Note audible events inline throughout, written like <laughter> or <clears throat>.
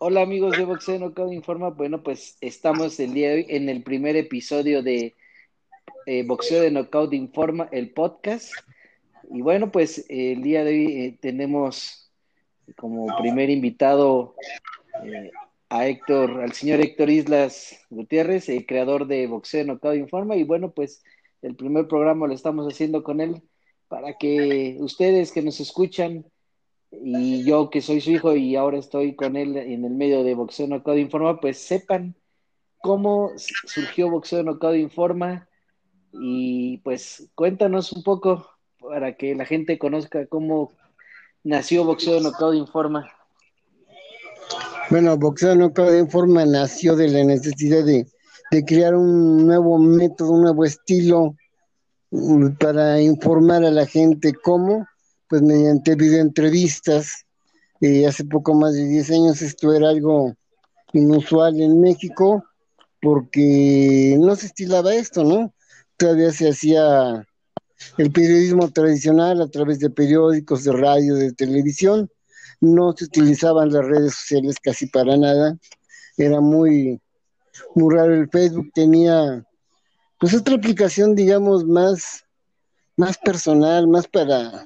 Hola amigos de Boxeo Knockout Informa. Bueno, pues estamos el día de hoy en el primer episodio de eh, Boxeo de Knockout Informa, el podcast. Y bueno, pues el día de hoy eh, tenemos como primer invitado eh, a Héctor, al señor Héctor Islas Gutiérrez, el creador de Boxeo Knockout Informa. Y bueno, pues el primer programa lo estamos haciendo con él para que ustedes que nos escuchan y yo que soy su hijo y ahora estoy con él en el medio de Boxeo Knockout Informa, pues sepan cómo surgió Boxeo Knockout Informa y pues cuéntanos un poco para que la gente conozca cómo nació Boxeo Knockout Informa. Bueno, Boxeo Knockout Informa nació de la necesidad de, de crear un nuevo método, un nuevo estilo mm, para informar a la gente cómo, pues mediante videoentrevistas. Eh, hace poco más de 10 años esto era algo inusual en México porque no se estilaba esto, ¿no? Todavía se hacía el periodismo tradicional a través de periódicos, de radio, de televisión. No se utilizaban las redes sociales casi para nada. Era muy, muy raro el Facebook. Tenía pues otra aplicación, digamos, más, más personal, más para,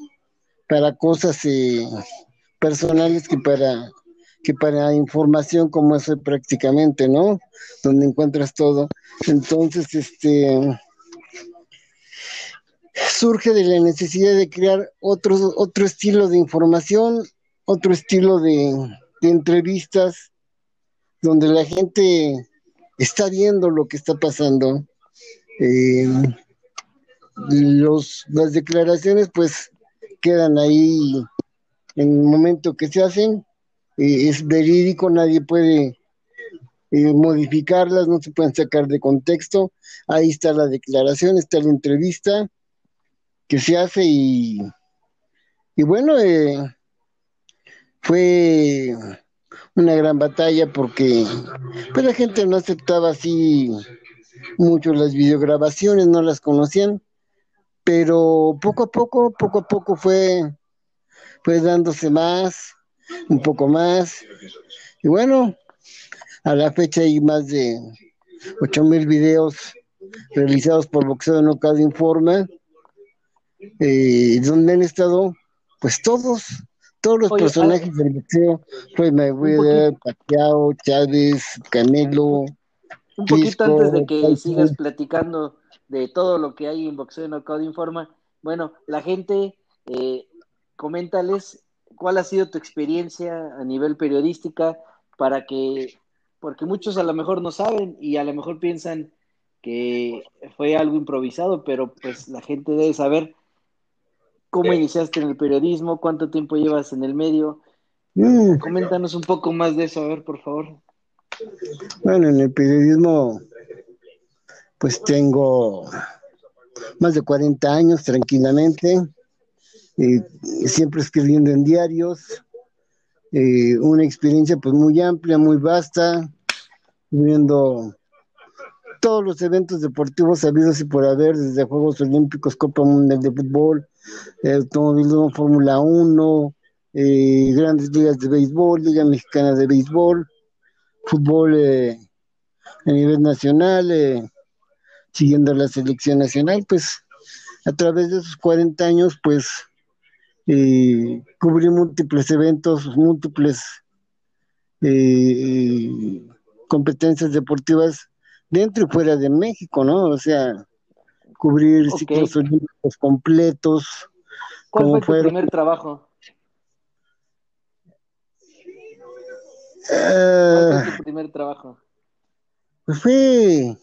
para cosas eh, personales que para que para información como eso prácticamente, ¿no? Donde encuentras todo. Entonces, este surge de la necesidad de crear otro, otro estilo de información, otro estilo de, entrevistas, donde la gente está viendo lo que está pasando. Eh, los, las declaraciones pues quedan ahí en el momento que se hacen, eh, es verídico, nadie puede eh, modificarlas, no se pueden sacar de contexto, ahí está la declaración, está la entrevista que se hace y, y bueno, eh, fue una gran batalla porque pues la gente no aceptaba así mucho las videograbaciones, no las conocían, pero poco a poco, poco a poco fue, fue dándose más, un poco más, y bueno, a la fecha hay más de ocho mil videos realizados por Boxeo de Nocao Informa, eh, donde han estado, pues todos, todos los Oye, personajes del boxeo, Floyd Mayweather, Pacquiao, Chávez, Canelo, Un poquito antes de que sigas platicando de todo lo que hay en Boxeo Knockout Informa, bueno, la gente, eh, coméntales cuál ha sido tu experiencia a nivel periodística para que, porque muchos a lo mejor no saben y a lo mejor piensan que fue algo improvisado, pero pues la gente debe saber cómo iniciaste en el periodismo, cuánto tiempo llevas en el medio. Mm, Coméntanos un poco más de eso, a ver, por favor. bueno, en el periodismo, pues tengo más de 40 años tranquilamente, eh, siempre escribiendo en diarios, eh, una experiencia pues muy amplia, muy vasta, viendo todos los eventos deportivos habidos y por haber, desde Juegos Olímpicos, Copa Mundial de Fútbol, Automovilismo Fórmula 1, eh, grandes ligas de béisbol, Liga Mexicana de Béisbol, fútbol eh, a nivel nacional, eh, siguiendo la selección nacional, pues a través de esos 40 años, pues eh, cubrí múltiples eventos, múltiples eh, competencias deportivas dentro y fuera de México, ¿no? O sea, cubrir Ok. ciclos olímpicos completos, ¿Cuál como fue tu fueron, primer trabajo? ¿Cuál ah, fue tu primer trabajo? pues fue,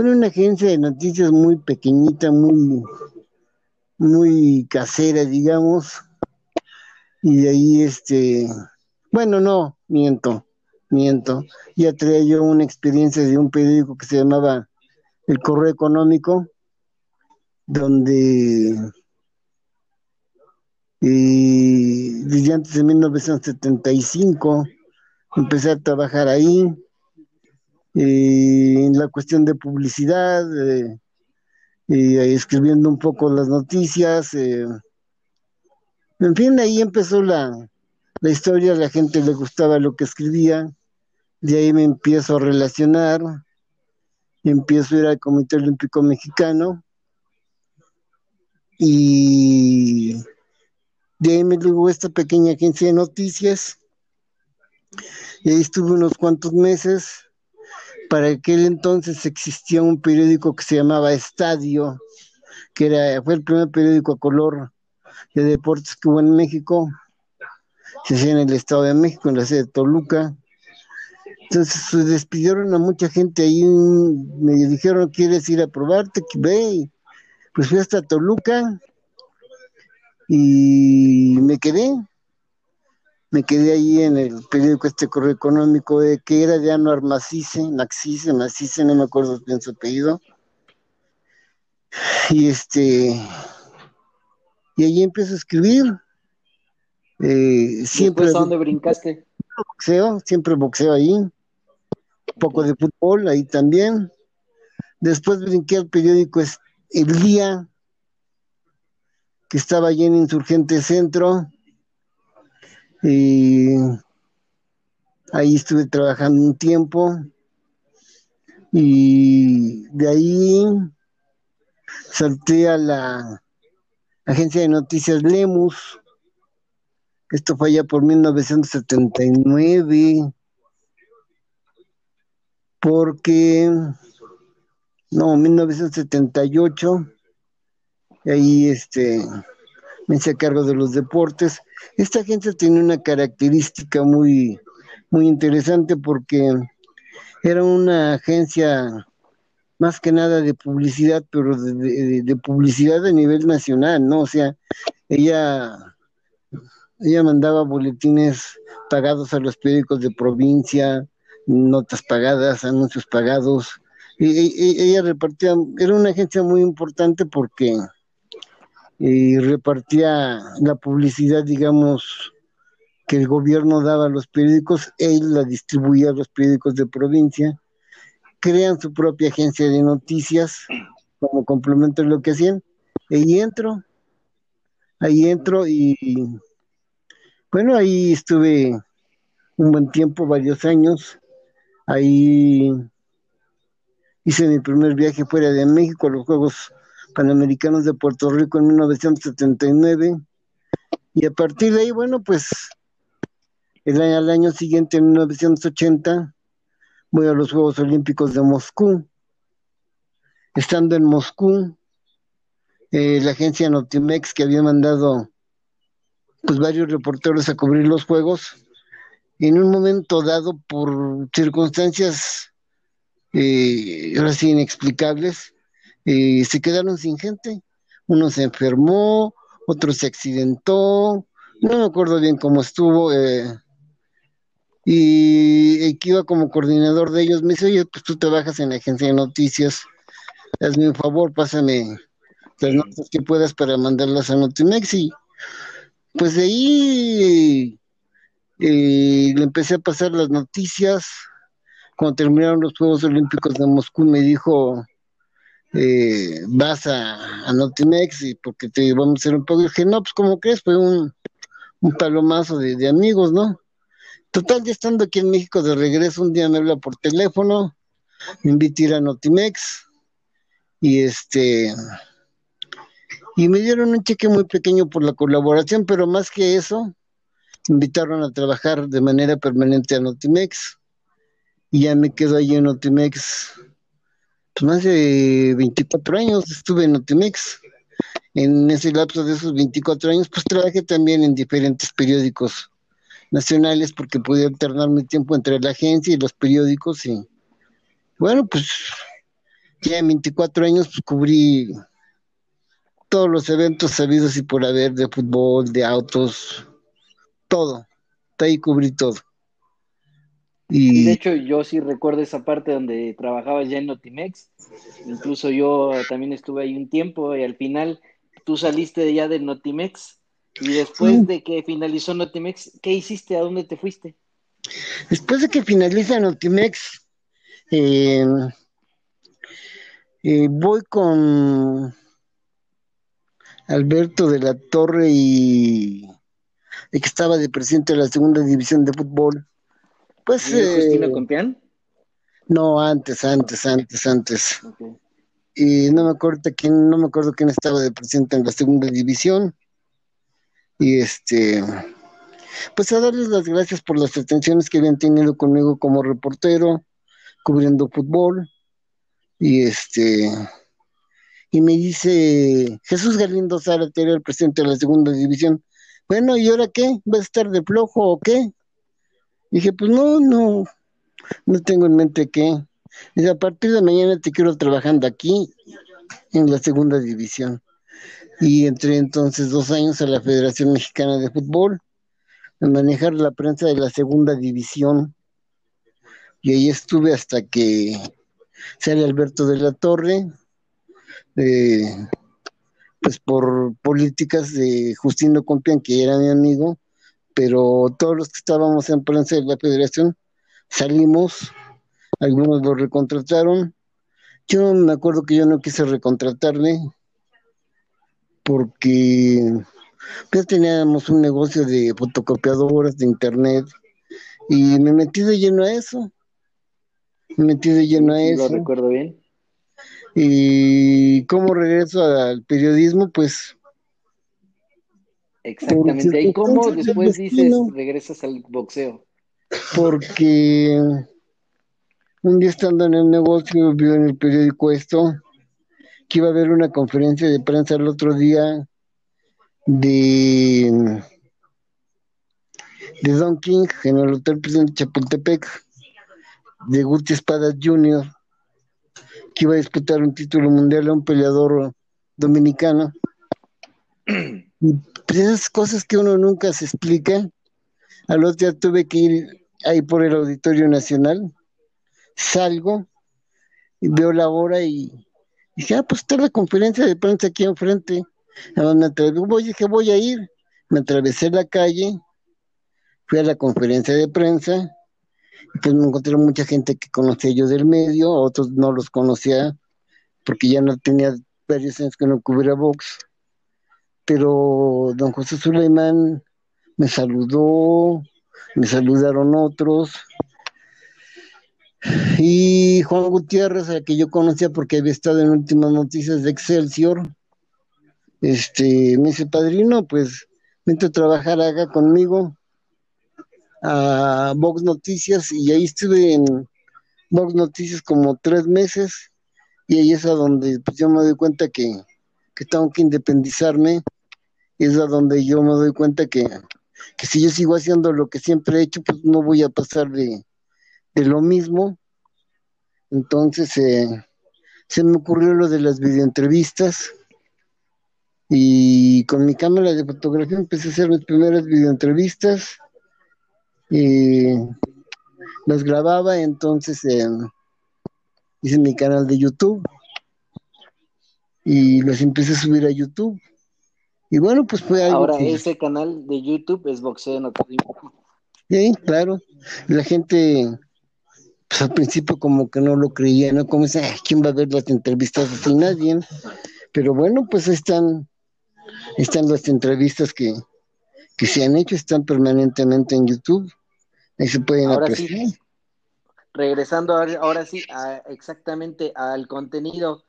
en una agencia de noticias muy pequeñita, muy, muy casera, digamos, y de ahí este, bueno, no, miento, miento, ya traía yo una experiencia de un periódico que se llamaba El Correo Económico, donde eh, desde antes de 1975 empecé a trabajar ahí en la cuestión de publicidad, eh, escribiendo un poco las noticias, eh, en fin, ahí empezó la, la historia, la gente le gustaba lo que escribía, de ahí me empiezo a relacionar, empiezo a ir al Comité Olímpico Mexicano y de ahí me llegó esta pequeña agencia de noticias y ahí estuve unos cuantos meses. Para aquel entonces existía un periódico que se llamaba Estadio, que era, fue el primer periódico a color de deportes que hubo en México se hacía en el Estado de México, en la sede de Toluca. Entonces se despidieron a mucha gente ahí, me dijeron, ¿quieres ir a probarte? Ve, pues fui hasta Toluca y me quedé, me quedé ahí en el periódico este correo económico de que era de Anuar Macice, Macice, Macice, no me acuerdo bien su apellido. Y este, y ahí empiezo a escribir, eh, siempre. ¿A dónde brincaste? Boxeo, siempre boxeo ahí. Un poco de fútbol ahí también. Después brinqué al periódico El Día, que estaba allí en Insurgente Centro. Y ahí estuve trabajando un tiempo. Y de ahí salté a la agencia de noticias Lemus esto fue ya por 1979, porque, no, 1978, y ahí este, me hice cargo de los deportes. Esta agencia tiene una característica muy, muy interesante porque era una agencia más que nada de publicidad, pero de, de publicidad a nivel nacional, ¿no? O sea, ella ella mandaba boletines pagados a los periódicos de provincia, notas pagadas, anuncios pagados. Y, ella repartía, era una agencia muy importante porque eh, repartía la publicidad, digamos, que el gobierno daba a los periódicos, él la distribuía a los periódicos de provincia, crean su propia agencia de noticias como complemento de lo que hacían, y ahí entro, ahí entro y bueno, ahí estuve un buen tiempo, varios años. Ahí hice mi primer viaje fuera de México los Juegos Panamericanos de Puerto Rico en 1979. Y a partir de ahí, bueno, pues el año, al año siguiente, en 1980, voy a los Juegos Olímpicos de Moscú. Estando en Moscú, eh, la agencia Notimex que había mandado pues varios reporteros a cubrir los juegos. En un momento dado, por circunstancias eh, ahora sí inexplicables, eh, se quedaron sin gente. Uno se enfermó, otro se accidentó, no me acuerdo bien cómo estuvo. Eh, y que iba como coordinador de ellos, me dice, oye, pues tú trabajas en la agencia de noticias, hazme un favor, pásame las notas que puedas para mandarlas a Notimex y pues de ahí eh, le empecé a pasar las noticias. Cuando terminaron los Juegos Olímpicos de Moscú me dijo, eh, vas a, Notimex y porque te vamos a hacer un poco. Y dije, no, pues como crees, fue un, palomazo de, amigos, ¿no? Total, ya estando aquí en México de regreso, un día me habla por teléfono, me invita a ir a Notimex y este y me dieron un cheque muy pequeño por la colaboración, pero más que eso, invitaron a trabajar de manera permanente a Notimex y ya me quedo ahí en Notimex. Pues más de 24 años estuve en Notimex. En ese lapso de esos 24 años, pues trabajé también en diferentes periódicos nacionales porque pude alternar mi tiempo entre la agencia y los periódicos y bueno, pues ya en 24 años pues cubrí todos los eventos sabidos y por haber de fútbol, de autos, todo. Ahí cubrí todo. Y... de hecho yo sí recuerdo esa parte donde trabajaba ya en Notimex. Incluso yo también estuve ahí un tiempo y al final tú saliste ya de Notimex y después de que finalizó Notimex, ¿qué hiciste? ¿A dónde te fuiste? Después de que finaliza Notimex, eh, eh, voy con Alberto de la Torre y de que estaba de presidente de la segunda división de fútbol. Pues. Eh, Compián? No, antes, antes, antes, antes. Y no me acuerdo quién, no me acuerdo quién estaba de presidente en la segunda división. Y este, pues a darles las gracias por las atenciones que habían tenido conmigo como reportero, cubriendo fútbol. Y este, y me dice Jesús Galindo Zárate, el presidente de la segunda división. Bueno, ¿y ahora qué? ¿Va a estar de flojo o qué? Dije, pues no, no, no tengo en mente qué. Dice, a partir de mañana te quiero trabajando aquí en la segunda división. Y entré entonces dos años a la Federación Mexicana de Fútbol, a manejar la prensa de la segunda división. Y ahí estuve hasta que sale Alberto de la Torre, pues por políticas de Justino Compián, que era mi amigo, pero todos los que estábamos en prensa de la federación salimos, algunos lo recontrataron. Yo me acuerdo que yo no quise recontratarme porque ya teníamos un negocio de fotocopiadoras de internet y me metí de lleno a eso. Me metí de lleno a eso. Lo recuerdo bien. Y cómo regreso al periodismo, pues. Exactamente. ¿Y cómo después dices regresas al boxeo? Porque un día estando en el negocio, vio en el periódico esto, que iba a haber una conferencia de prensa el otro día de, de Don King en el Hotel Presidente Chapultepec, de Guti Espadas Jr., que iba a disputar un título mundial a un peleador dominicano. <clears throat> Y pues, esas cosas que uno nunca se explica. Al otro día tuve que ir ahí por el Auditorio Nacional. Salgo y veo la hora y dije, ah, pues está la conferencia de prensa aquí enfrente. Me voy, dije, voy a ir. Me atravesé la calle, fui a la conferencia de prensa pues me encontré mucha gente que conocía yo del medio, otros no los conocía porque ya no tenía varios años que no cubría box. Pero don José Suleimán me saludó, me saludaron otros. Y Juan Gutiérrez, a que yo conocía porque había estado en últimas noticias de Excelsior, este, me dice, padrino, pues vente a trabajar acá conmigo a Vox Noticias y ahí estuve en Vox Noticias como tres meses y ahí es a donde pues, yo me doy cuenta que, tengo que independizarme es a donde yo me doy cuenta que, si yo sigo haciendo lo que siempre he hecho, pues no voy a pasar de, lo mismo. Entonces eh, se me ocurrió lo de las videoentrevistas y con mi cámara de fotografía empecé a hacer mis primeras videoentrevistas y los grababa, entonces eh, hice mi canal de YouTube y los empecé a subir a YouTube. Y bueno, pues fue algo. Ahora, ese canal de YouTube es Boxeo no Sí, claro. La gente, pues al principio como que no lo creía, ¿no? Como dice, ¿quién va a ver las entrevistas así? Nadie. Pero bueno, pues están, están las entrevistas que, que se han hecho, están permanentemente en YouTube ahora sí, regresando ahora, sí exactamente al contenido,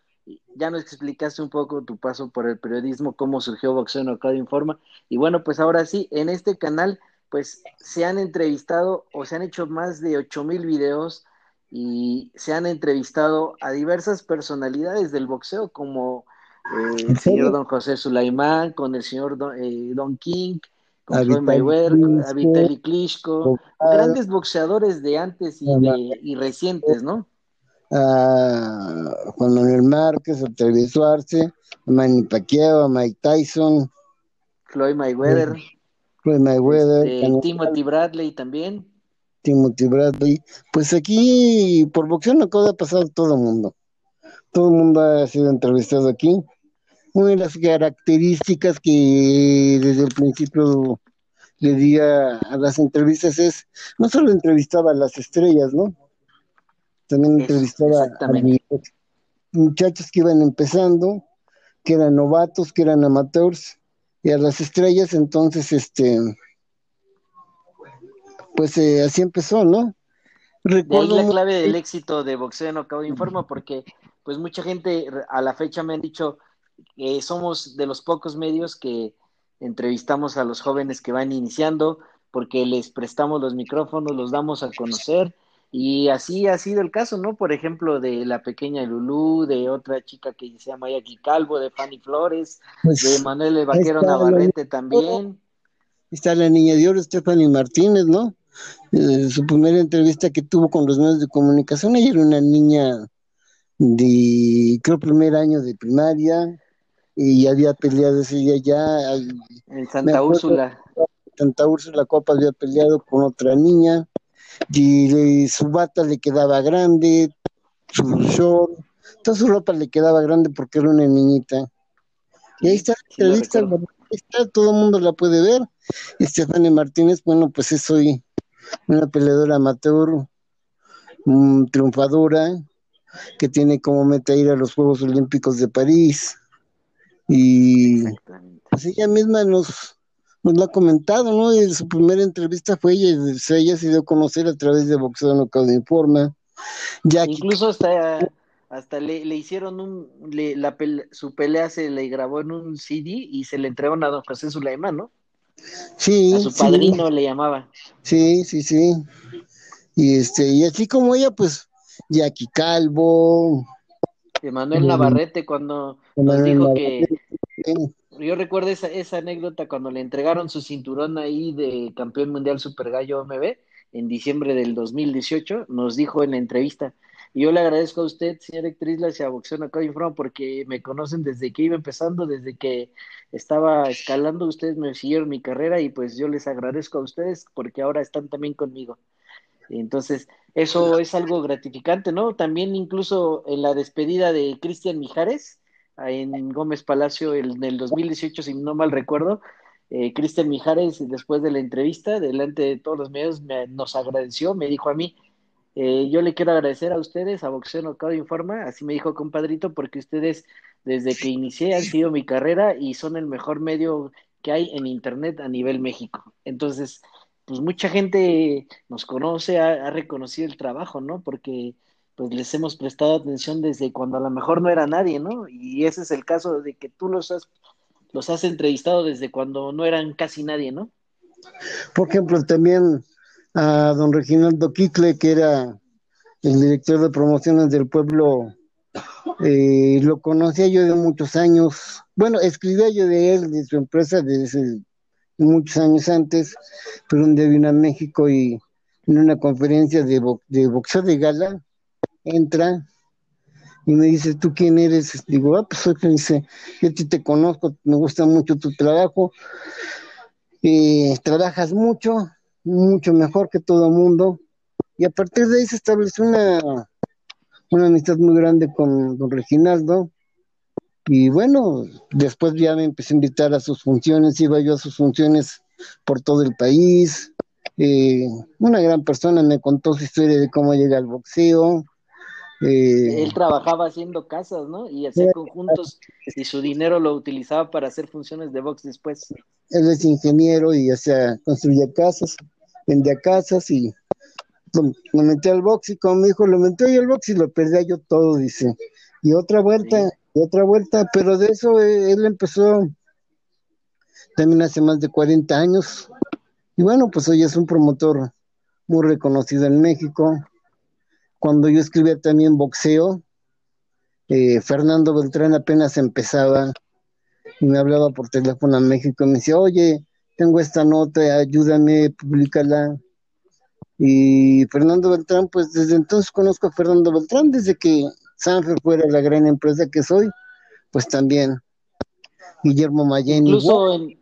ya nos explicaste un poco tu paso por el periodismo, cómo surgió Boxeo Knockout Informa, y bueno, pues ahora sí, en este canal, pues se han entrevistado o se han hecho más de ocho mil videos y se han entrevistado a diversas personalidades del boxeo, como eh, el señor Don José Sulaimán, con el señor eh, Don King, con Floyd Mayweather, a Vitaly Klitschko, grandes boxeadores de antes y, de, y recientes, ¿no? A Juan Manuel Márquez, a Trevi Suarce, a Manny Pacquiao, a Mike Tyson, Floyd Mayweather, Floyd Mayweather, este, Timothy Bradley también. Timothy Bradley. Pues aquí por boxeo no ha pasado todo el mundo. Todo el mundo ha sido entrevistado aquí una de las características que desde el principio le di a, las entrevistas es, no solo entrevistaba a las estrellas, ¿no? También entrevistaba a muchachos que iban empezando, que eran novatos, que eran amateurs, y a las estrellas, entonces, este, pues eh, así empezó, ¿no? Recuerdo de ahí la clave del éxito de Boxeo Knockout Informa, porque pues mucha gente a la fecha me han dicho que somos de los pocos medios que entrevistamos a los jóvenes que van iniciando, porque les prestamos los micrófonos, los damos a conocer, y así ha sido el caso, ¿no? Por ejemplo, de la pequeña Lulú, de otra chica que se llama Jackie Calvo, de Fanny Flores, pues, de Manuel el Vaquero Navarrete también. Está la niña de oro, Stephanie Martínez, ¿no? Eh, su primera entrevista que tuvo con los medios de comunicación, ella era una niña de, creo, primer año de primaria, y había peleado ese día ya. En Santa Úrsula. Santa Úrsula Copa había peleado con otra niña, y, su bata le quedaba grande, su short, toda su ropa le quedaba grande porque era una niñita. Y ahí está la entrevista, está, todo el mundo la puede ver. Estefania Martínez, bueno, pues es hoy una peleadora amateur, triunfadora, que tiene como meta ir a los Juegos Olímpicos de París. Y pues ella misma nos, nos lo ha comentado, ¿no? Y su primera entrevista fue ella, ella se dio a conocer a través de Boxeo No de Informa. Incluso hasta, hasta le, hicieron un, la, su pelea se le grabó en un CD y se le entregaron a don José Sulaimán, ¿no? Sí. A su padrino le llamaba. Sí, sí, sí. Y este, y así como ella, pues, Jackie Calvo. Emanuel Navarrete cuando nos dijo que yo recuerdo esa, esa anécdota cuando le entregaron su cinturón ahí de campeón mundial Super Gallo MB en diciembre del 2018, nos dijo en la entrevista, yo le agradezco a usted, señor Ectrislas y a Boxeo Acá Informa, porque me conocen desde que iba empezando, desde que estaba escalando, ustedes me siguieron mi carrera y pues yo les agradezco a ustedes porque ahora están también conmigo. Entonces, eso es algo gratificante, ¿no? También incluso en la despedida de Cristian Mijares, en Gómez Palacio en el 2018, si no mal recuerdo, eh, Cristian Mijares, después de la entrevista, delante de todos los medios, nos agradeció, me dijo a mí, eh, yo le quiero agradecer a ustedes, a Boxeo Nocao Informa, así me dijo compadrito, porque ustedes desde que inicié han sido mi carrera y son el mejor medio que hay en Internet a nivel México. Entonces, pues mucha gente nos conoce, ha, ha reconocido el trabajo, ¿no? Porque pues les hemos prestado atención desde cuando a lo mejor no era nadie, ¿no? Y ese es el caso de que tú los has, los has entrevistado desde cuando no eran casi nadie, ¿no? Por ejemplo, también a don Reginaldo Quicle, que era el director de promociones del pueblo, eh, lo conocía yo de muchos años. Bueno, escribía yo de él, de su empresa, desde muchos años antes, pero un día vino a México y en una conferencia de, de boxeo de gala, entra y me dice, ¿tú quién eres? Digo, ah, pues soy dice, yo te, te conozco, me gusta mucho tu trabajo, y trabajas mucho, mucho mejor que todo el mundo, y a partir de ahí se estableció una, una amistad muy grande con don Reginaldo, y bueno, después ya me empecé a invitar a sus funciones, iba yo a sus funciones por todo el país, eh, una gran persona me contó su historia de cómo llega al boxeo, eh, Él trabajaba haciendo casas, ¿no? Y hacía conjuntos y su dinero lo utilizaba para hacer funciones de box después. Él es ingeniero y hacía, construía casas, vendía casas y lo, metí al box y como me dijo, lo metí al box y lo perdía yo todo, dice. Y otra vuelta, y otra vuelta, pero de eso eh, él empezó también hace más de 40 años. Y bueno, pues hoy es un promotor muy reconocido en México, cuando yo escribía también boxeo, eh, Fernando Beltrán apenas empezaba y me hablaba por teléfono a México y me decía, oye, tengo esta nota, ayúdame, públicala. Y Fernando Beltrán, pues desde entonces conozco a Fernando Beltrán, desde que Sanfer fuera la gran empresa que soy, pues también Guillermo Mayen. Incluso en,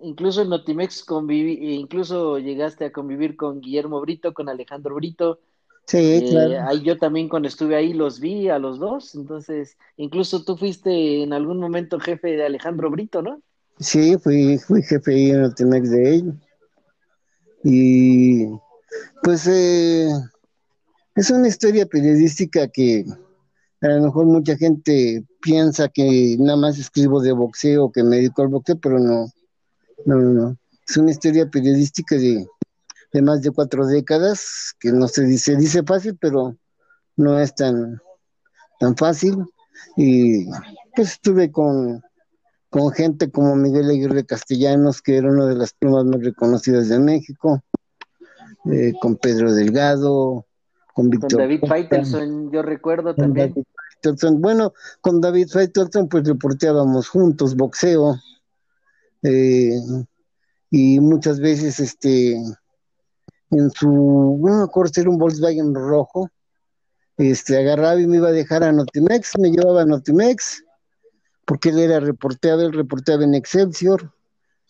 incluso en Notimex conviví, incluso llegaste a convivir con Guillermo Brito, con Alejandro Brito, Sí, eh, claro. Ahí yo también cuando estuve ahí los vi a los dos, entonces incluso tú fuiste en algún momento jefe de Alejandro Brito, ¿no? Sí, fui, fui jefe ahí en Temex de él. Y pues eh, es una historia periodística que a lo mejor mucha gente piensa que nada más escribo de boxeo, que me dedico al boxeo, pero no, no, no. Es una historia periodística de de más de cuatro décadas, que no se dice, dice fácil, pero no es tan, tan fácil. Y pues estuve con, con gente como Miguel Aguirre Castellanos, que era una de las plumas más reconocidas de México, eh, con Pedro Delgado, con Víctor. Con David Faitelson, yo recuerdo también. Bueno, con David Faitelson pues reporteábamos juntos boxeo eh, y muchas veces este en su, no me acuerdo si era un Volkswagen rojo, este agarraba y me iba a dejar a Notimex, me llevaba a Notimex, porque él era reporteado, él reporteaba en Excelsior.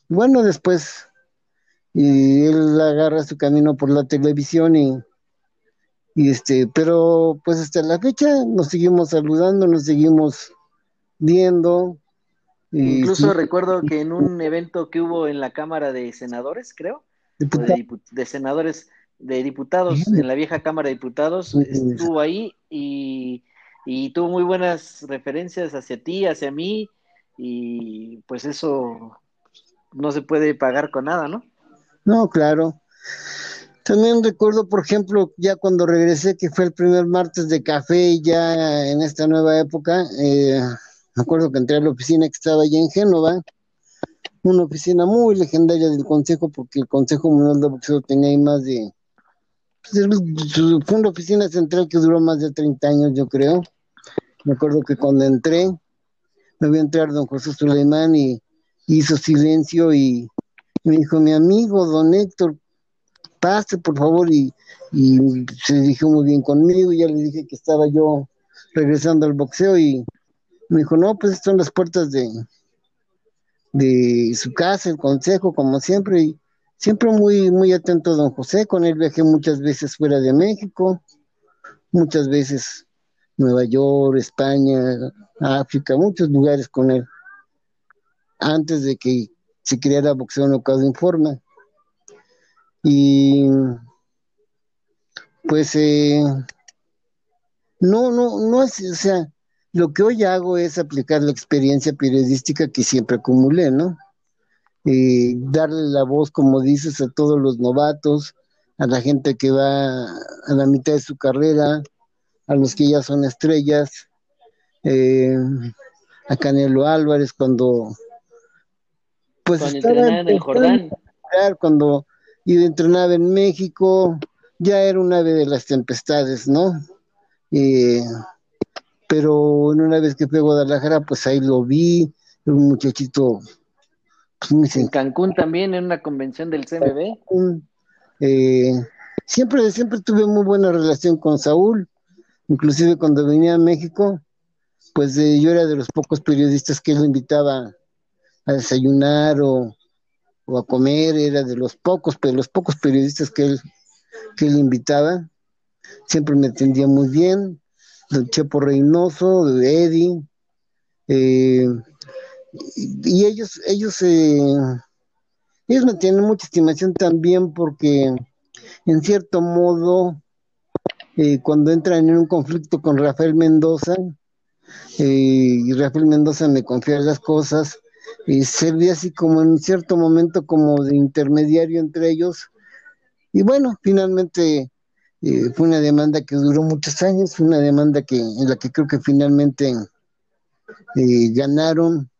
Bueno, después y él agarra su camino por la televisión y y este, pero pues hasta la fecha nos seguimos saludando, nos seguimos viendo. Incluso recuerdo que en un evento que hubo en la Cámara de Senadores, creo, de, senadores, de diputados, en la vieja Cámara de Diputados, estuvo ahí y, y tuvo muy buenas referencias hacia ti, hacia mí, y pues eso no se puede pagar con nada, ¿no? No, claro. También recuerdo, por ejemplo, ya cuando regresé, que fue el primer martes de café, ya en esta nueva época, eh, me acuerdo que entré a la oficina que estaba allá en Génova, una oficina muy legendaria del Consejo, porque el Consejo Mundial de Boxeo tenía ahí más de... Pues, fue una oficina central que duró más de 30 años, yo creo. Me acuerdo que cuando entré, me vio entrar don José Suleimán y hizo silencio y me dijo, mi amigo, don Héctor, pase por favor y, se dirigió muy bien conmigo, ya le dije que estaba yo regresando al boxeo y me dijo, no, pues están las puertas de, de su casa, el consejo, como siempre, y siempre muy, muy atento a don José, con él viajé muchas veces fuera de México, muchas veces Nueva York, España, África, muchos lugares con él, antes de que se creara Boxeo No Caso Informa. Y pues eh, no, no, no es, o sea, lo que hoy hago es aplicar la experiencia periodística que siempre acumulé, ¿no? Y darle la voz, como dices, a todos los novatos, a la gente que va a la mitad de su carrera, a los que ya son estrellas, eh, a Canelo Álvarez cuando pues cuando en Jordán. cuando y de entrenaba en México, ya era un ave de las tempestades, ¿no? Pero en una vez que fui a Guadalajara, pues ahí lo vi, un muchachito. Pues, en Cancún también, en una convención del CMB. Eh, siempre, siempre tuve muy buena relación con Saúl, inclusive cuando venía a México, pues eh, yo era de los pocos periodistas que él invitaba a desayunar o, o a comer, era de los pocos, pero los pocos periodistas que él, que él invitaba, siempre me atendía muy bien, don Chepo Reynoso, de Eddie, eh, y, ellos, ellos, eh, ellos me tienen mucha estimación también porque en cierto modo, eh, cuando entran en un conflicto con Rafael Mendoza, y Rafael Mendoza me confía las cosas, y servía así como en cierto momento como de intermediario entre ellos. Y bueno, finalmente eh, fue una demanda que duró muchos años, fue una demanda que en la que creo que finalmente eh, ganaron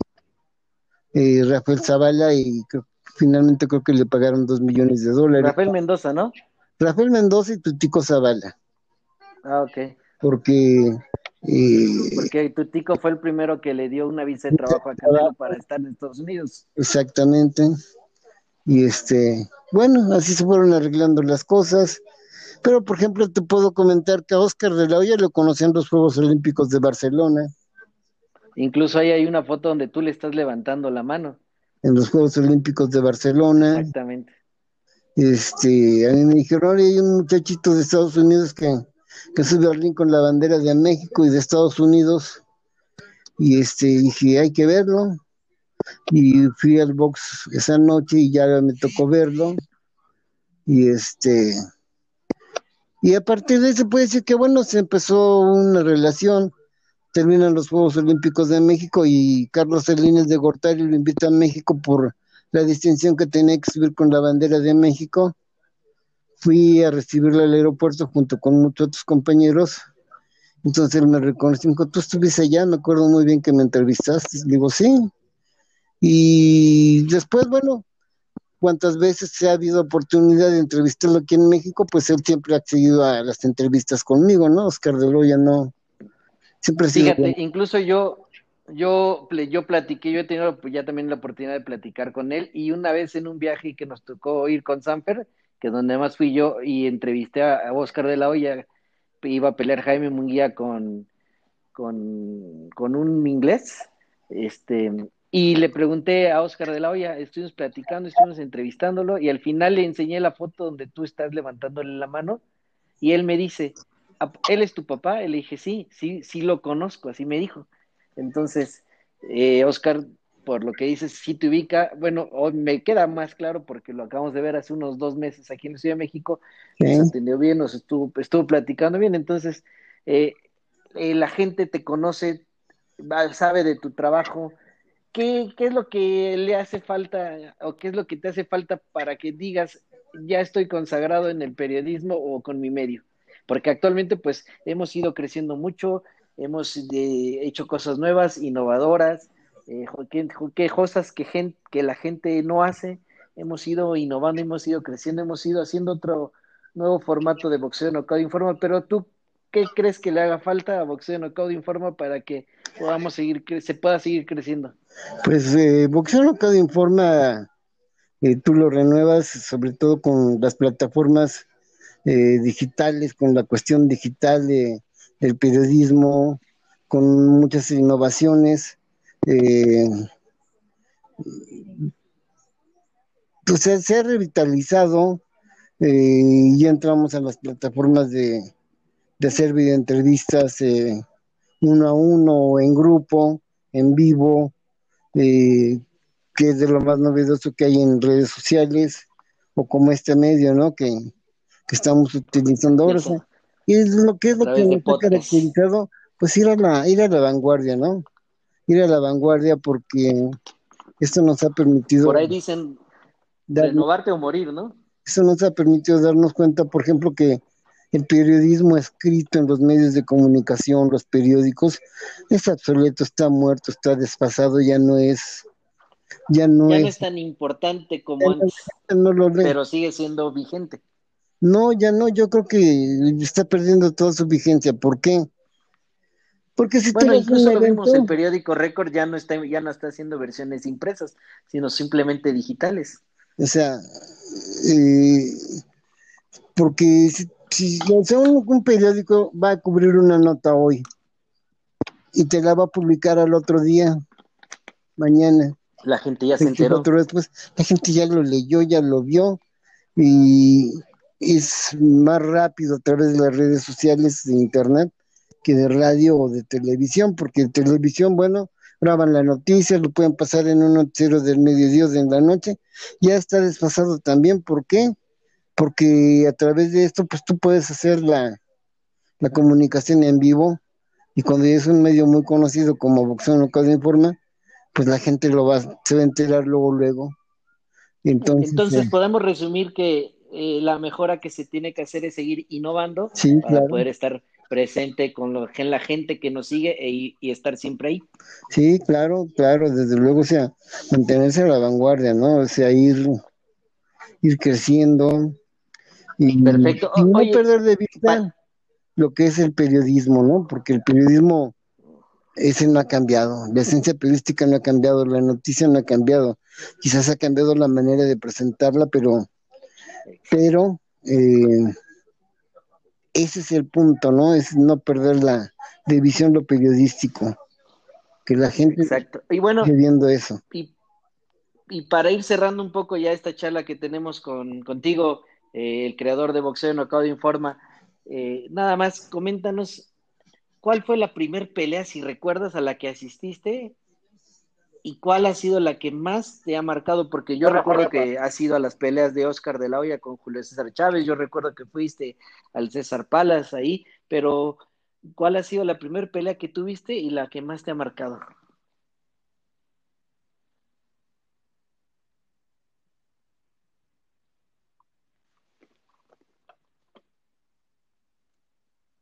eh, Rafael Zavala y finalmente creo que le pagaron dos millones de dólares. Rafael Mendoza, ¿no? Rafael Mendoza y Tutico Zavala. Ah, ok. Porque porque tu tico fue el primero que le dio una visa de trabajo a Canelo para estar en Estados Unidos. Exactamente. Y este, bueno, así se fueron arreglando las cosas. Pero, por ejemplo, te puedo comentar que a Oscar de la Hoya lo conocí en los Juegos Olímpicos de Barcelona. Incluso ahí hay una foto donde tú le estás levantando la mano. En los Juegos Olímpicos de Barcelona. Exactamente. Este, a mí me dijeron, hay un muchachito de Estados Unidos que que sube al ring con la bandera de México y de Estados Unidos. Y este, dije, hay que verlo. Y fui al box esa noche y ya me tocó verlo. Y este, y a partir de eso puede decir que bueno, se empezó una relación. Terminan los Juegos Olímpicos de México y Carlos Salinas de Gortari lo invita a México por la distinción que tenía que subir con la bandera de México. fui a recibirlo al aeropuerto junto con muchos otros compañeros. Entonces él me reconoció, tú estuviste allá, me acuerdo muy bien que me entrevistaste. Digo, sí. Y después, bueno, cuantas veces se ha habido oportunidad de entrevistarlo aquí en México, pues él siempre ha accedido a las entrevistas conmigo, ¿no? Oscar de Loya no. Siempre Fíjate, incluso yo, yo, yo platiqué, yo he tenido ya también la oportunidad de platicar con él y una vez en un viaje que nos tocó ir con Sanfer, que donde más fui yo y entrevisté a, Oscar de la Hoya, iba a pelear Jaime Munguía con, con, con un inglés, este, y le pregunté a Oscar de la Hoya, estuvimos platicando, estuvimos entrevistándolo y al final le enseñé la foto donde tú estás levantándole la mano y él me dice, ¿él es tu papá? Y le dije, sí, sí, sí lo conozco, así me dijo. Entonces, eh, Oscar, por lo que dices, sí te ubica, bueno, hoy me queda más claro porque lo acabamos de ver hace unos dos meses aquí en la Ciudad de México, nos atendió bien, nos estuvo, estuvo platicando bien, entonces, eh, eh, la gente te conoce, sabe de tu trabajo, ¿qué, ¿qué es lo que le hace falta o qué es lo que te hace falta para que digas, ya estoy consagrado en el periodismo o con mi medio? Porque actualmente pues hemos ido creciendo mucho, hemos eh, hecho cosas nuevas, innovadoras, eh, que, cosas que la gente no hace, hemos ido innovando, hemos ido creciendo, hemos ido haciendo otro nuevo formato de boxeo no informa, pero tú, ¿qué crees que le haga falta a boxeo no informa para que podamos seguir, se pueda seguir creciendo? Pues eh, Boxeo Knockout Informa, eh, tú lo renuevas sobre todo con las plataformas eh, digitales, con la cuestión digital de, del periodismo, con muchas innovaciones. Eh, pues se, ha revitalizado eh, y entramos a las plataformas de, de hacer videoentrevistas eh, uno a uno, en grupo, en vivo, eh, que es de lo más novedoso que hay en redes sociales, o como este medio, ¿no? Que, estamos utilizando ahora. Y es lo que es lo que nos ha caracterizado, pues ir a la, ir a la vanguardia, ¿no? Ir a la vanguardia porque esto nos ha permitido. Por ahí dicen renovarte o morir, ¿no? Eso nos ha permitido darnos cuenta, por ejemplo, que el periodismo escrito en los medios de comunicación, los periódicos, es obsoleto, está muerto, está desfasado, ya no es, ya no, es, tan importante como antes, pero sigue siendo vigente. No, ya no, yo creo que está perdiendo toda su vigencia. ¿Por qué? Porque si bueno, incluso lo vimos, el periódico Récord ya no está, ya no está haciendo versiones impresas, sino simplemente digitales. O sea, eh, porque si, si un, un, periódico va a cubrir una nota hoy y te la va a publicar al otro día, mañana. La gente ya se enteró. Después, la gente ya lo leyó, ya lo vio y es más rápido a través de las redes sociales de internet que de radio o de televisión, porque en televisión, bueno, graban la noticia, lo pueden pasar en un noticiero del mediodía de la noche, ya está desfasado también, ¿por qué? Porque a través de esto, pues tú puedes hacer la, la comunicación en vivo, y cuando es un medio muy conocido como Boxeo Local Informa, pues la gente lo va, se va a enterar luego, luego. Entonces, Entonces eh, podemos resumir que eh, la mejora que se tiene que hacer es seguir innovando para poder estar presente con lo, la gente que nos sigue e, y estar siempre ahí. Sí, claro, claro, desde luego, o sea, mantenerse a la vanguardia, ¿no? O sea, ir, ir creciendo y, Perfecto. no perder de vista lo que es el periodismo, ¿no? Porque el periodismo ese no ha cambiado, la esencia periodística no ha cambiado, la noticia no ha cambiado, quizás ha cambiado la manera de presentarla, pero pero eh, ese es el punto, ¿no? Es no perder la de visión lo periodístico, que la gente Exacto. Y bueno, viendo eso. Y, para ir cerrando un poco ya esta charla que tenemos con, contigo, eh, el creador de Boxeo Knockout Informa, eh, nada más coméntanos cuál fue la primer pelea, si recuerdas, a la que asististe ¿Y cuál ha sido la que más te ha marcado? Porque yo recuerdo que has ido a las peleas de Oscar de la Hoya con Julio César Chávez, yo recuerdo que fuiste al César Palas ahí, pero ¿cuál ha sido la primera pelea que tuviste y la que más te ha marcado?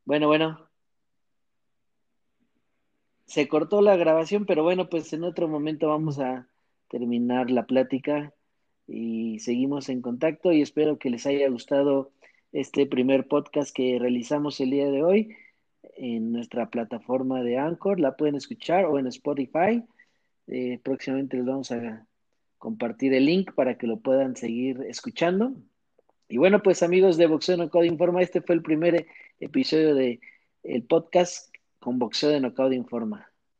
Bueno, bueno. Se cortó la grabación, pero bueno, pues en otro momento vamos a terminar la plática y seguimos en contacto y espero que les haya gustado este primer podcast que realizamos el día de hoy en nuestra plataforma de Anchor, la pueden escuchar o en Spotify. Eh, próximamente les vamos a compartir el link para que lo puedan seguir escuchando. Y bueno, pues amigos de Boxeo Knockout Informa, este fue el primer episodio de el podcast con Boxeo de Knockout Informa.